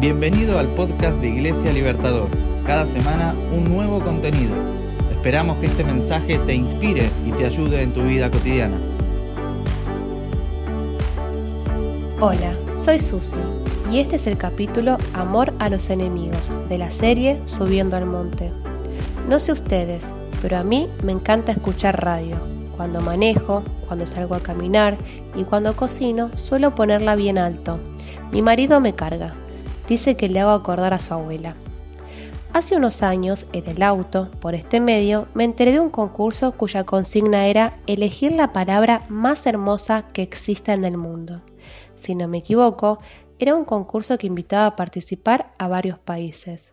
Bienvenido al podcast de Iglesia Libertador. Cada semana un nuevo contenido. Esperamos que este mensaje te inspire y te ayude en tu vida cotidiana. Hola, soy Susi y este es el capítulo Amor a los enemigos de la serie Subiendo al Monte. No sé ustedes, pero a mí me encanta escuchar radio cuando manejo, cuando salgo a caminar y cuando cocino suelo ponerla bien alto. Mi marido me carga. Dice que le hago acordar a su abuela. Hace unos años, en el auto, por este medio, me enteré de un concurso cuya consigna era elegir la palabra más hermosa que exista en el mundo. Si no me equivoco, era un concurso que invitaba a participar a varios países.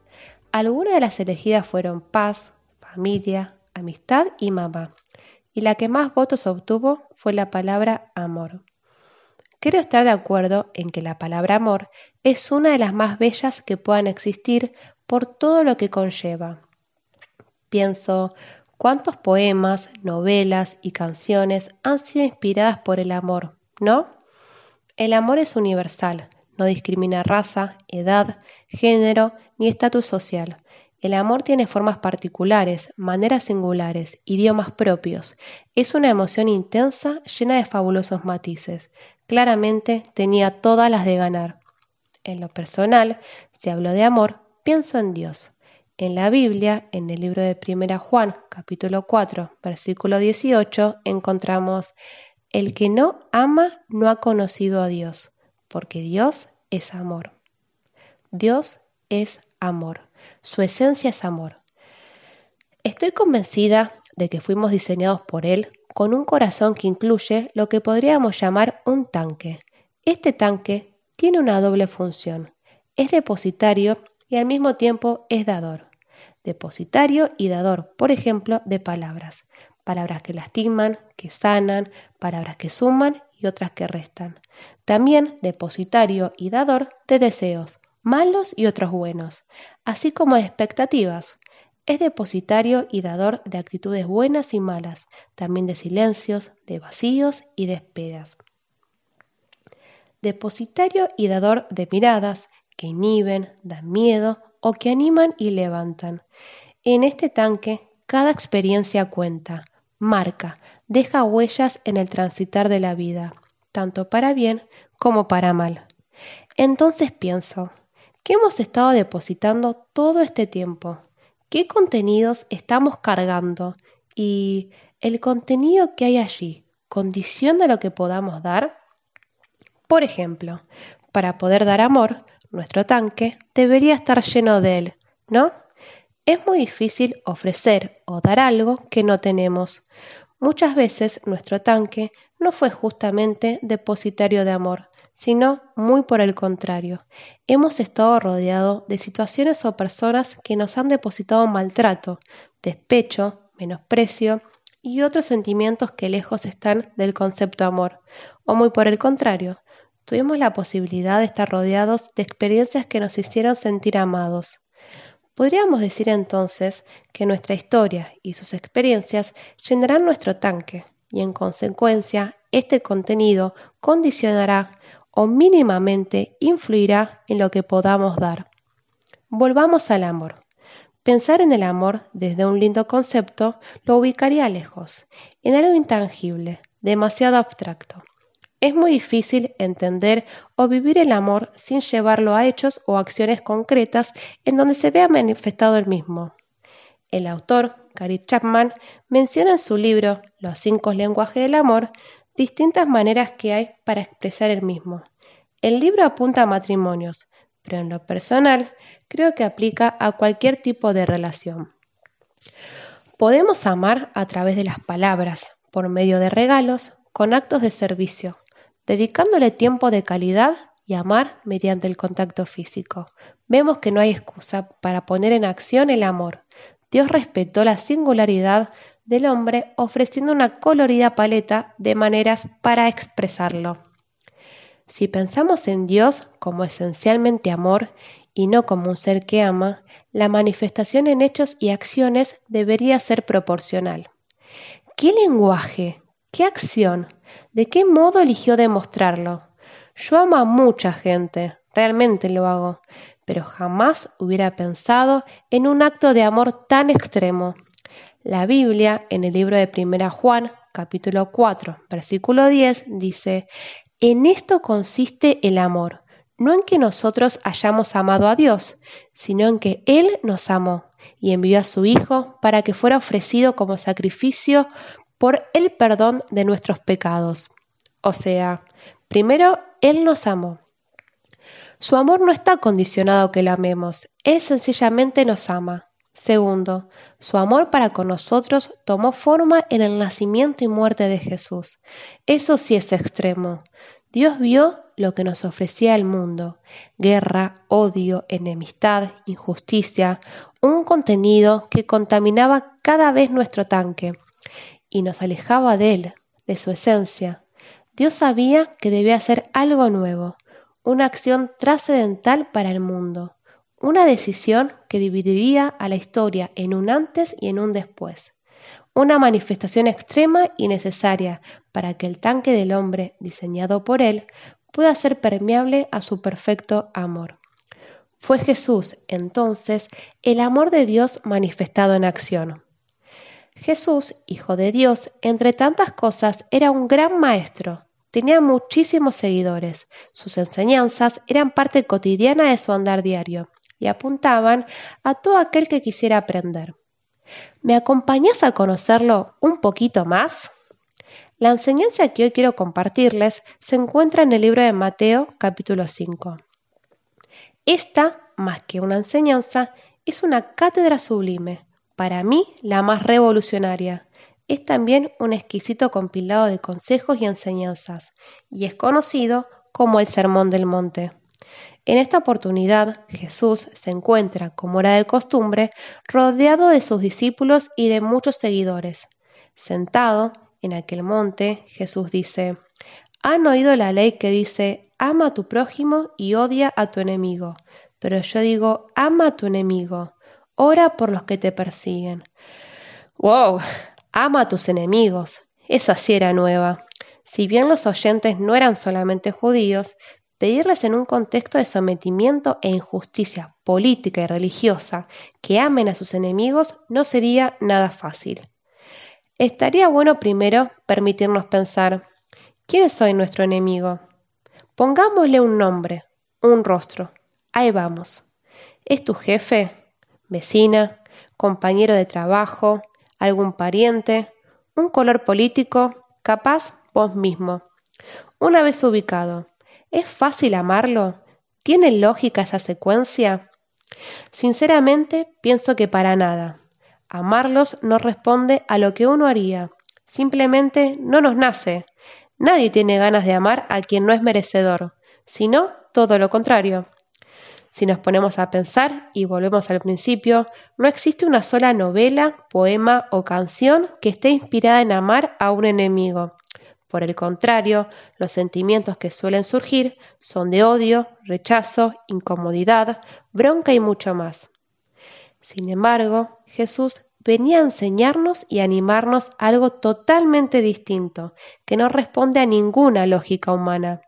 Algunas de las elegidas fueron paz, familia, amistad y mamá y la que más votos obtuvo fue la palabra amor. Quiero estar de acuerdo en que la palabra amor es una de las más bellas que puedan existir por todo lo que conlleva. Pienso, ¿cuántos poemas, novelas y canciones han sido inspiradas por el amor, no? El amor es universal, no discrimina raza, edad, género ni estatus social. El amor tiene formas particulares, maneras singulares, idiomas propios. Es una emoción intensa, llena de fabulosos matices. Claramente tenía todas las de ganar. En lo personal, si hablo de amor, pienso en Dios. En la Biblia, en el libro de 1 Juan, capítulo 4, versículo 18, encontramos, El que no ama no ha conocido a Dios, porque Dios es amor. Dios es amor. Su esencia es amor. Estoy convencida de que fuimos diseñados por Él con un corazón que incluye lo que podríamos llamar un tanque. Este tanque tiene una doble función. Es depositario y al mismo tiempo es dador. Depositario y dador, por ejemplo, de palabras. Palabras que lastiman, que sanan, palabras que suman y otras que restan. También depositario y dador de deseos, malos y otros buenos, así como de expectativas. Es depositario y dador de actitudes buenas y malas, también de silencios, de vacíos y de esperas. Depositario y dador de miradas que inhiben, dan miedo o que animan y levantan. En este tanque, cada experiencia cuenta, marca, deja huellas en el transitar de la vida, tanto para bien como para mal. Entonces pienso, ¿Qué hemos estado depositando todo este tiempo? ¿Qué contenidos estamos cargando? ¿Y el contenido que hay allí condiciona lo que podamos dar? Por ejemplo, para poder dar amor, nuestro tanque debería estar lleno de él, ¿no? Es muy difícil ofrecer o dar algo que no tenemos. Muchas veces nuestro tanque no fue justamente depositario de amor, sino muy por el contrario. Hemos estado rodeados de situaciones o personas que nos han depositado maltrato, despecho, menosprecio y otros sentimientos que lejos están del concepto amor, o muy por el contrario. Tuvimos la posibilidad de estar rodeados de experiencias que nos hicieron sentir amados. Podríamos decir entonces que nuestra historia y sus experiencias llenarán nuestro tanque y en consecuencia este contenido condicionará o mínimamente influirá en lo que podamos dar. Volvamos al amor. Pensar en el amor desde un lindo concepto lo ubicaría lejos, en algo intangible, demasiado abstracto. Es muy difícil entender o vivir el amor sin llevarlo a hechos o acciones concretas en donde se vea manifestado el mismo. El autor, Gary Chapman, menciona en su libro Los cinco lenguajes del amor distintas maneras que hay para expresar el mismo. El libro apunta a matrimonios, pero en lo personal creo que aplica a cualquier tipo de relación. Podemos amar a través de las palabras, por medio de regalos, con actos de servicio, dedicándole tiempo de calidad y amar mediante el contacto físico. Vemos que no hay excusa para poner en acción el amor. Dios respetó la singularidad del hombre ofreciendo una colorida paleta de maneras para expresarlo. Si pensamos en Dios como esencialmente amor y no como un ser que ama, la manifestación en hechos y acciones debería ser proporcional. ¿Qué lenguaje? ¿Qué acción? ¿De qué modo eligió demostrarlo? Yo amo a mucha gente, realmente lo hago, pero jamás hubiera pensado en un acto de amor tan extremo. La Biblia, en el libro de Primera Juan, capítulo 4, versículo 10, dice, En esto consiste el amor, no en que nosotros hayamos amado a Dios, sino en que Él nos amó y envió a su Hijo para que fuera ofrecido como sacrificio por el perdón de nuestros pecados. O sea, primero Él nos amó. Su amor no está condicionado a que lo amemos, Él sencillamente nos ama. Segundo, su amor para con nosotros tomó forma en el nacimiento y muerte de Jesús. Eso sí es extremo. Dios vio lo que nos ofrecía el mundo, guerra, odio, enemistad, injusticia, un contenido que contaminaba cada vez nuestro tanque y nos alejaba de él, de su esencia. Dios sabía que debía hacer algo nuevo, una acción trascendental para el mundo, una decisión que dividiría a la historia en un antes y en un después una manifestación extrema y necesaria para que el tanque del hombre, diseñado por él, pueda ser permeable a su perfecto amor. Fue Jesús, entonces, el amor de Dios manifestado en acción. Jesús, Hijo de Dios, entre tantas cosas, era un gran maestro, tenía muchísimos seguidores, sus enseñanzas eran parte cotidiana de su andar diario y apuntaban a todo aquel que quisiera aprender. ¿Me acompañas a conocerlo un poquito más? La enseñanza que hoy quiero compartirles se encuentra en el libro de Mateo capítulo 5. Esta, más que una enseñanza, es una cátedra sublime, para mí la más revolucionaria. Es también un exquisito compilado de consejos y enseñanzas, y es conocido como el Sermón del Monte. En esta oportunidad Jesús se encuentra, como era de costumbre, rodeado de sus discípulos y de muchos seguidores. Sentado en aquel monte, Jesús dice, Han oído la ley que dice, ama a tu prójimo y odia a tu enemigo. Pero yo digo, ama a tu enemigo, ora por los que te persiguen. ¡Wow! Ama a tus enemigos. Esa sí era nueva. Si bien los oyentes no eran solamente judíos, pedirles en un contexto de sometimiento e injusticia política y religiosa que amen a sus enemigos no sería nada fácil. Estaría bueno primero permitirnos pensar, ¿quién es hoy nuestro enemigo? Pongámosle un nombre, un rostro. Ahí vamos. ¿Es tu jefe? ¿Vecina? ¿Compañero de trabajo? ¿Algún pariente? ¿Un color político? Capaz vos mismo. Una vez ubicado, ¿Es fácil amarlo? ¿Tiene lógica esa secuencia? Sinceramente, pienso que para nada. Amarlos no responde a lo que uno haría. Simplemente no nos nace. Nadie tiene ganas de amar a quien no es merecedor, sino todo lo contrario. Si nos ponemos a pensar y volvemos al principio, no existe una sola novela, poema o canción que esté inspirada en amar a un enemigo. Por el contrario, los sentimientos que suelen surgir son de odio, rechazo, incomodidad, bronca y mucho más. Sin embargo, Jesús venía a enseñarnos y animarnos algo totalmente distinto, que no responde a ninguna lógica humana.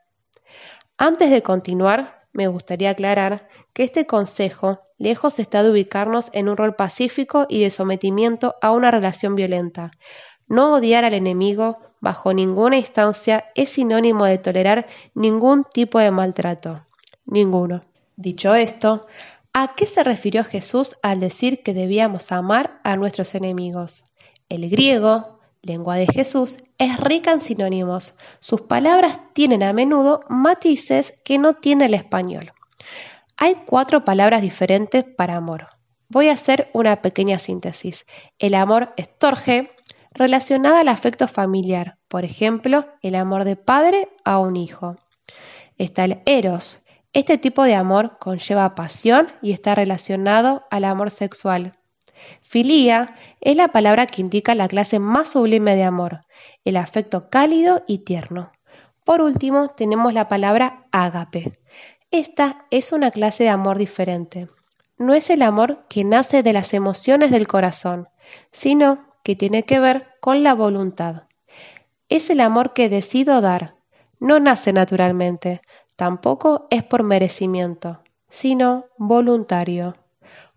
Antes de continuar, me gustaría aclarar que este consejo lejos está de ubicarnos en un rol pacífico y de sometimiento a una relación violenta. No odiar al enemigo bajo ninguna instancia es sinónimo de tolerar ningún tipo de maltrato. Ninguno. Dicho esto, ¿a qué se refirió Jesús al decir que debíamos amar a nuestros enemigos? El griego, lengua de Jesús, es rica en sinónimos. Sus palabras tienen a menudo matices que no tiene el español. Hay cuatro palabras diferentes para amor. Voy a hacer una pequeña síntesis. El amor es torge, relacionada al afecto familiar, por ejemplo, el amor de padre a un hijo. Está el eros. Este tipo de amor conlleva pasión y está relacionado al amor sexual. Filía es la palabra que indica la clase más sublime de amor, el afecto cálido y tierno. Por último, tenemos la palabra ágape. Esta es una clase de amor diferente. No es el amor que nace de las emociones del corazón, sino que tiene que ver con la voluntad. Es el amor que decido dar. No nace naturalmente, Tampoco es por merecimiento, sino voluntario.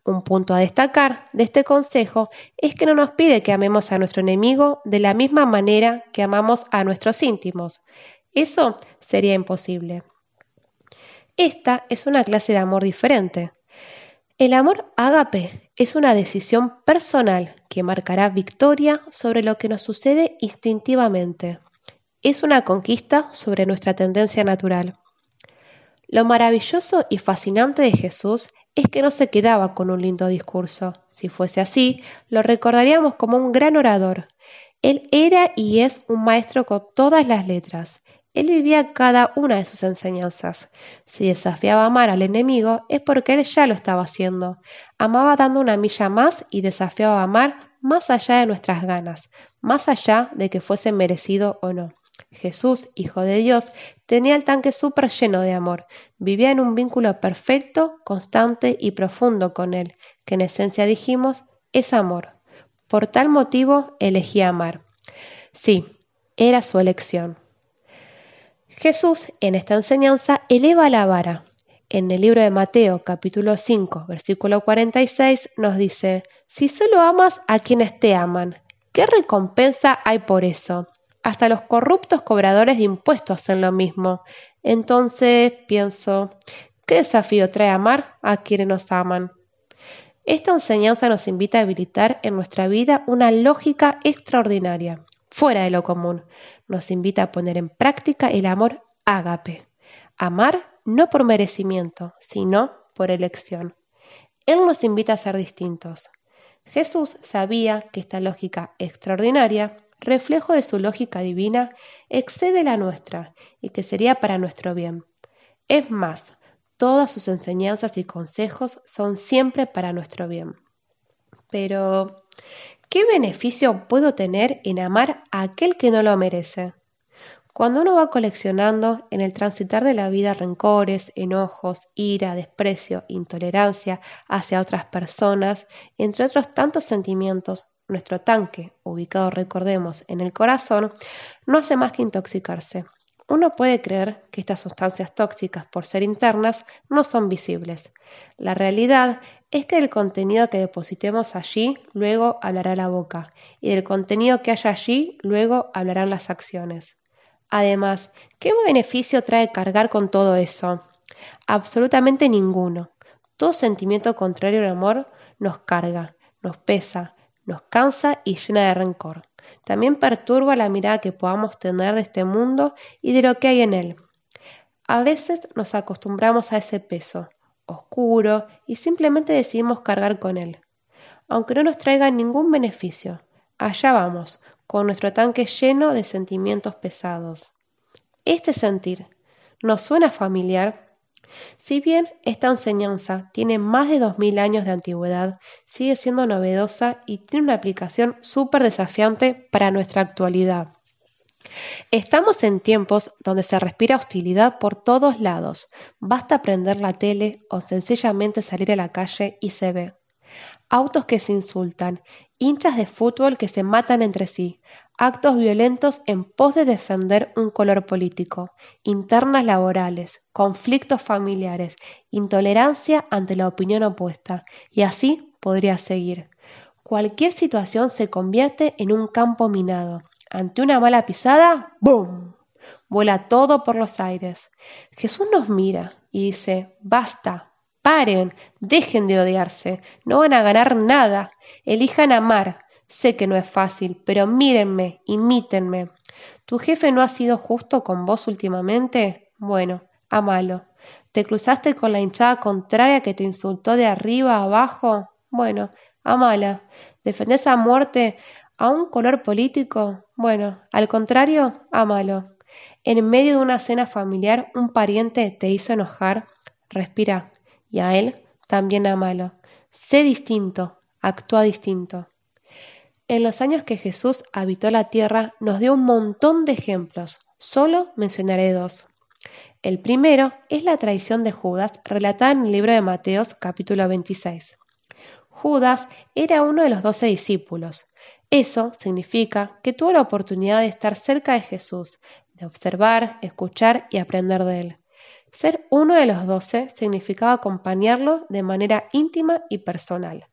Un punto a destacar de este consejo es que no nos pide que amemos a nuestro enemigo de la misma manera que amamos a nuestros íntimos. Eso sería imposible. Esta es una clase de amor diferente. El amor ágape es una decisión personal que marcará victoria sobre lo que nos sucede instintivamente. Es una conquista sobre nuestra tendencia natural. Lo maravilloso y fascinante de Jesús es que no se quedaba con un lindo discurso. Si fuese así, lo recordaríamos como un gran orador. Él era y es un maestro con todas las letras. Él vivía cada una de sus enseñanzas. Si desafiaba a amar al enemigo es porque él ya lo estaba haciendo. Amaba dando una milla más y desafiaba a amar más allá de nuestras ganas, más allá de que fuese merecido o no. Jesús, Hijo de Dios, tenía el tanque súper lleno de amor. Vivía en un vínculo perfecto, constante y profundo con Él, que en esencia dijimos es amor. Por tal motivo elegía amar. Sí, era su elección. Jesús en esta enseñanza eleva la vara. En el libro de Mateo capítulo 5 versículo 46 nos dice, si solo amas a quienes te aman, ¿qué recompensa hay por eso? Hasta los corruptos cobradores de impuestos hacen lo mismo. Entonces pienso, ¿qué desafío trae amar a quienes nos aman? Esta enseñanza nos invita a habilitar en nuestra vida una lógica extraordinaria, fuera de lo común. Nos invita a poner en práctica el amor ágape. Amar no por merecimiento, sino por elección. Él nos invita a ser distintos. Jesús sabía que esta lógica extraordinaria reflejo de su lógica divina, excede la nuestra y que sería para nuestro bien. Es más, todas sus enseñanzas y consejos son siempre para nuestro bien. Pero, ¿qué beneficio puedo tener en amar a aquel que no lo merece? Cuando uno va coleccionando en el transitar de la vida rencores, enojos, ira, desprecio, intolerancia hacia otras personas, entre otros tantos sentimientos, nuestro tanque, ubicado, recordemos, en el corazón, no hace más que intoxicarse. Uno puede creer que estas sustancias tóxicas, por ser internas, no son visibles. La realidad es que el contenido que depositemos allí, luego hablará la boca, y del contenido que haya allí, luego hablarán las acciones. Además, ¿qué beneficio trae cargar con todo eso? Absolutamente ninguno. Todo sentimiento contrario al amor nos carga, nos pesa, nos cansa y llena de rencor. También perturba la mirada que podamos tener de este mundo y de lo que hay en él. A veces nos acostumbramos a ese peso, oscuro, y simplemente decidimos cargar con él. Aunque no nos traiga ningún beneficio, allá vamos, con nuestro tanque lleno de sentimientos pesados. Este sentir, ¿nos suena familiar? Si bien esta enseñanza tiene más de 2000 años de antigüedad, sigue siendo novedosa y tiene una aplicación súper desafiante para nuestra actualidad. Estamos en tiempos donde se respira hostilidad por todos lados. Basta prender la tele o sencillamente salir a la calle y se ve. Autos que se insultan, hinchas de fútbol que se matan entre sí, actos violentos en pos de defender un color político, internas laborales, conflictos familiares, intolerancia ante la opinión opuesta, y así podría seguir. Cualquier situación se convierte en un campo minado. Ante una mala pisada, ¡boom! Vuela todo por los aires. Jesús nos mira y dice, basta, paren, dejen de odiarse, no van a ganar nada, elijan amar, Sé que no es fácil, pero mírenme, imítenme. ¿Tu jefe no ha sido justo con vos últimamente? Bueno, amalo. ¿Te cruzaste con la hinchada contraria que te insultó de arriba a abajo? Bueno, amala. ¿Defendés a muerte a un color político? Bueno, al contrario, amalo. En medio de una cena familiar un pariente te hizo enojar, respira. Y a él también amalo. Sé distinto, actúa distinto. En los años que Jesús habitó la tierra nos dio un montón de ejemplos, solo mencionaré dos. El primero es la traición de Judas relatada en el libro de Mateos capítulo 26. Judas era uno de los doce discípulos. Eso significa que tuvo la oportunidad de estar cerca de Jesús, de observar, escuchar y aprender de él. Ser uno de los doce significaba acompañarlo de manera íntima y personal.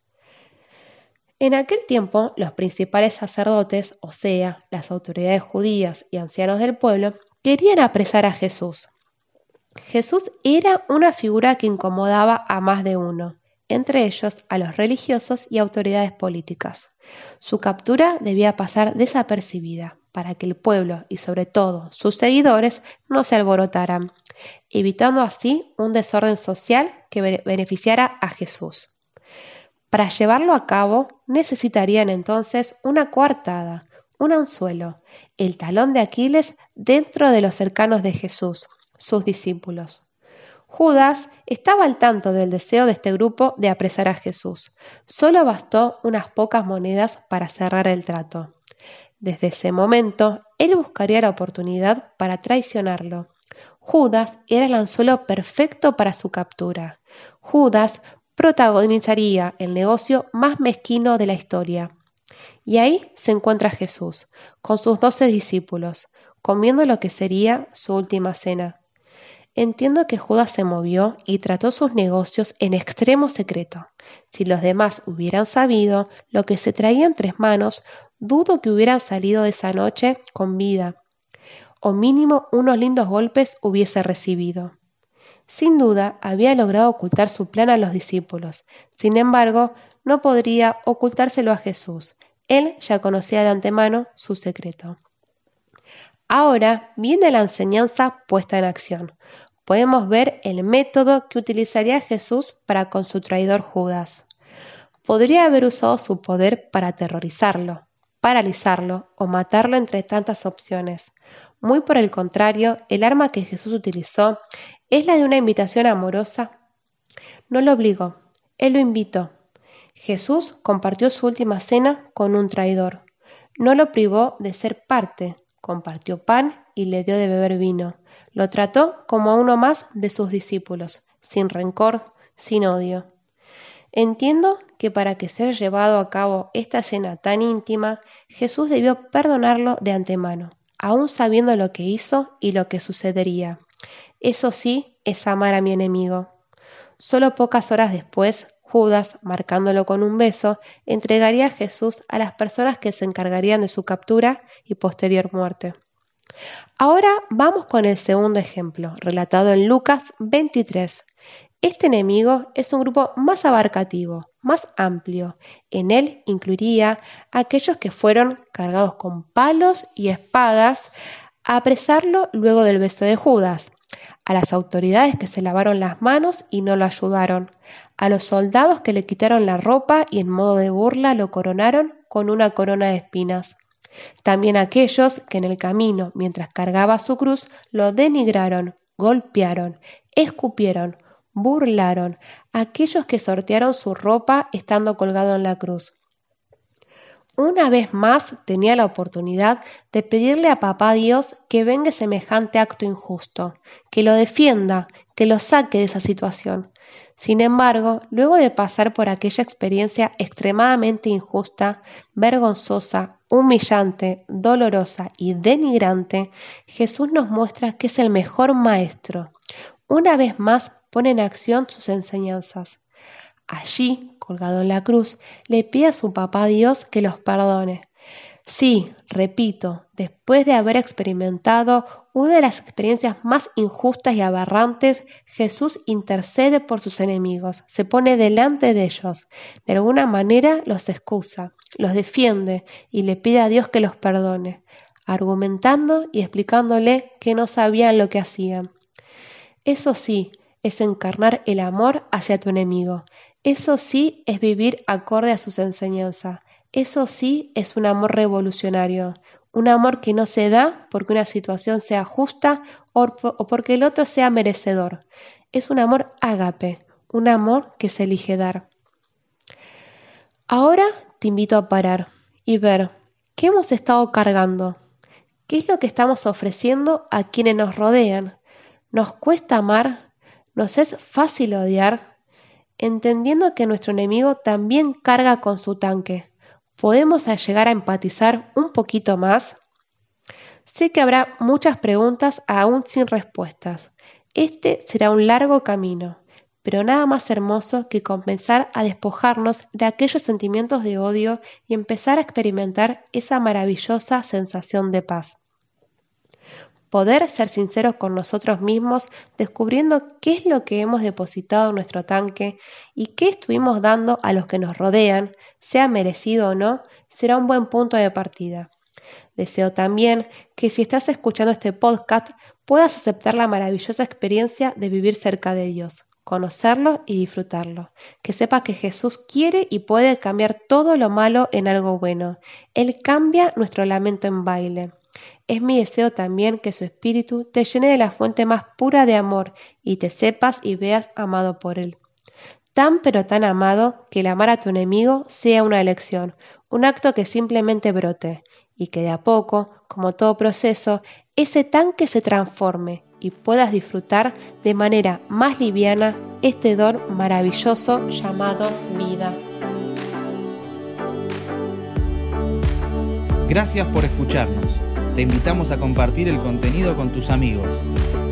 En aquel tiempo, los principales sacerdotes, o sea, las autoridades judías y ancianos del pueblo, querían apresar a Jesús. Jesús era una figura que incomodaba a más de uno, entre ellos a los religiosos y autoridades políticas. Su captura debía pasar desapercibida para que el pueblo y sobre todo sus seguidores no se alborotaran, evitando así un desorden social que beneficiara a Jesús. Para llevarlo a cabo necesitarían entonces una coartada, un anzuelo, el talón de Aquiles dentro de los cercanos de Jesús, sus discípulos. Judas estaba al tanto del deseo de este grupo de apresar a Jesús. Solo bastó unas pocas monedas para cerrar el trato. Desde ese momento, él buscaría la oportunidad para traicionarlo. Judas era el anzuelo perfecto para su captura. Judas protagonizaría el negocio más mezquino de la historia. Y ahí se encuentra Jesús, con sus doce discípulos, comiendo lo que sería su última cena. Entiendo que Judas se movió y trató sus negocios en extremo secreto. Si los demás hubieran sabido lo que se traía entre manos, dudo que hubieran salido esa noche con vida, o mínimo unos lindos golpes hubiese recibido. Sin duda, había logrado ocultar su plan a los discípulos. Sin embargo, no podría ocultárselo a Jesús. Él ya conocía de antemano su secreto. Ahora viene la enseñanza puesta en acción. Podemos ver el método que utilizaría Jesús para con su traidor Judas. Podría haber usado su poder para aterrorizarlo, paralizarlo o matarlo entre tantas opciones. Muy por el contrario, el arma que Jesús utilizó es la de una invitación amorosa. No lo obligó, él lo invitó. Jesús compartió su última cena con un traidor. No lo privó de ser parte, compartió pan y le dio de beber vino. Lo trató como a uno más de sus discípulos, sin rencor, sin odio. Entiendo que para que ser llevado a cabo esta cena tan íntima, Jesús debió perdonarlo de antemano, aun sabiendo lo que hizo y lo que sucedería. Eso sí es amar a mi enemigo. Solo pocas horas después, Judas, marcándolo con un beso, entregaría a Jesús a las personas que se encargarían de su captura y posterior muerte. Ahora vamos con el segundo ejemplo, relatado en Lucas 23. Este enemigo es un grupo más abarcativo, más amplio. En él incluiría a aquellos que fueron cargados con palos y espadas a apresarlo luego del beso de Judas, a las autoridades que se lavaron las manos y no lo ayudaron, a los soldados que le quitaron la ropa y en modo de burla lo coronaron con una corona de espinas. También aquellos que en el camino, mientras cargaba su cruz, lo denigraron, golpearon, escupieron, burlaron, aquellos que sortearon su ropa estando colgado en la cruz. Una vez más tenía la oportunidad de pedirle a papá Dios que venga semejante acto injusto, que lo defienda, que lo saque de esa situación. Sin embargo, luego de pasar por aquella experiencia extremadamente injusta, vergonzosa, humillante, dolorosa y denigrante, Jesús nos muestra que es el mejor maestro. Una vez más pone en acción sus enseñanzas. Allí, colgado en la cruz, le pide a su papá Dios que los perdone. Sí, repito, después de haber experimentado una de las experiencias más injustas y aberrantes, Jesús intercede por sus enemigos, se pone delante de ellos, de alguna manera los excusa, los defiende y le pide a Dios que los perdone, argumentando y explicándole que no sabían lo que hacían. Eso sí, es encarnar el amor hacia tu enemigo, eso sí es vivir acorde a sus enseñanzas. Eso sí es un amor revolucionario, un amor que no se da porque una situación sea justa o, porque el otro sea merecedor. Es un amor ágape, un amor que se elige dar. Ahora te invito a parar y ver qué hemos estado cargando, qué es lo que estamos ofreciendo a quienes nos rodean. ¿Nos cuesta amar? ¿Nos es fácil odiar? entendiendo que nuestro enemigo también carga con su tanque. ¿Podemos llegar a empatizar un poquito más? Sé que habrá muchas preguntas aún sin respuestas. Este será un largo camino, pero nada más hermoso que comenzar a despojarnos de aquellos sentimientos de odio y empezar a experimentar esa maravillosa sensación de paz. Poder ser sinceros con nosotros mismos, descubriendo qué es lo que hemos depositado en nuestro tanque y qué estuvimos dando a los que nos rodean, sea merecido o no, será un buen punto de partida. Deseo también que si estás escuchando este podcast puedas aceptar la maravillosa experiencia de vivir cerca de Dios, conocerlo y disfrutarlo. Que sepa que Jesús quiere y puede cambiar todo lo malo en algo bueno. Él cambia nuestro lamento en baile. Es mi deseo también que su espíritu te llene de la fuente más pura de amor y te sepas y veas amado por él. Tan pero tan amado que el amar a tu enemigo sea una elección, un acto que simplemente brote y que de a poco, como todo proceso, ese tanque se transforme y puedas disfrutar de manera más liviana este don maravilloso llamado vida. Gracias por escucharnos. Te invitamos a compartir el contenido con tus amigos.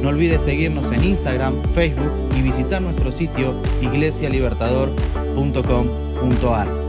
No olvides seguirnos en Instagram, Facebook y visitar nuestro sitio iglesialibertador.com.ar.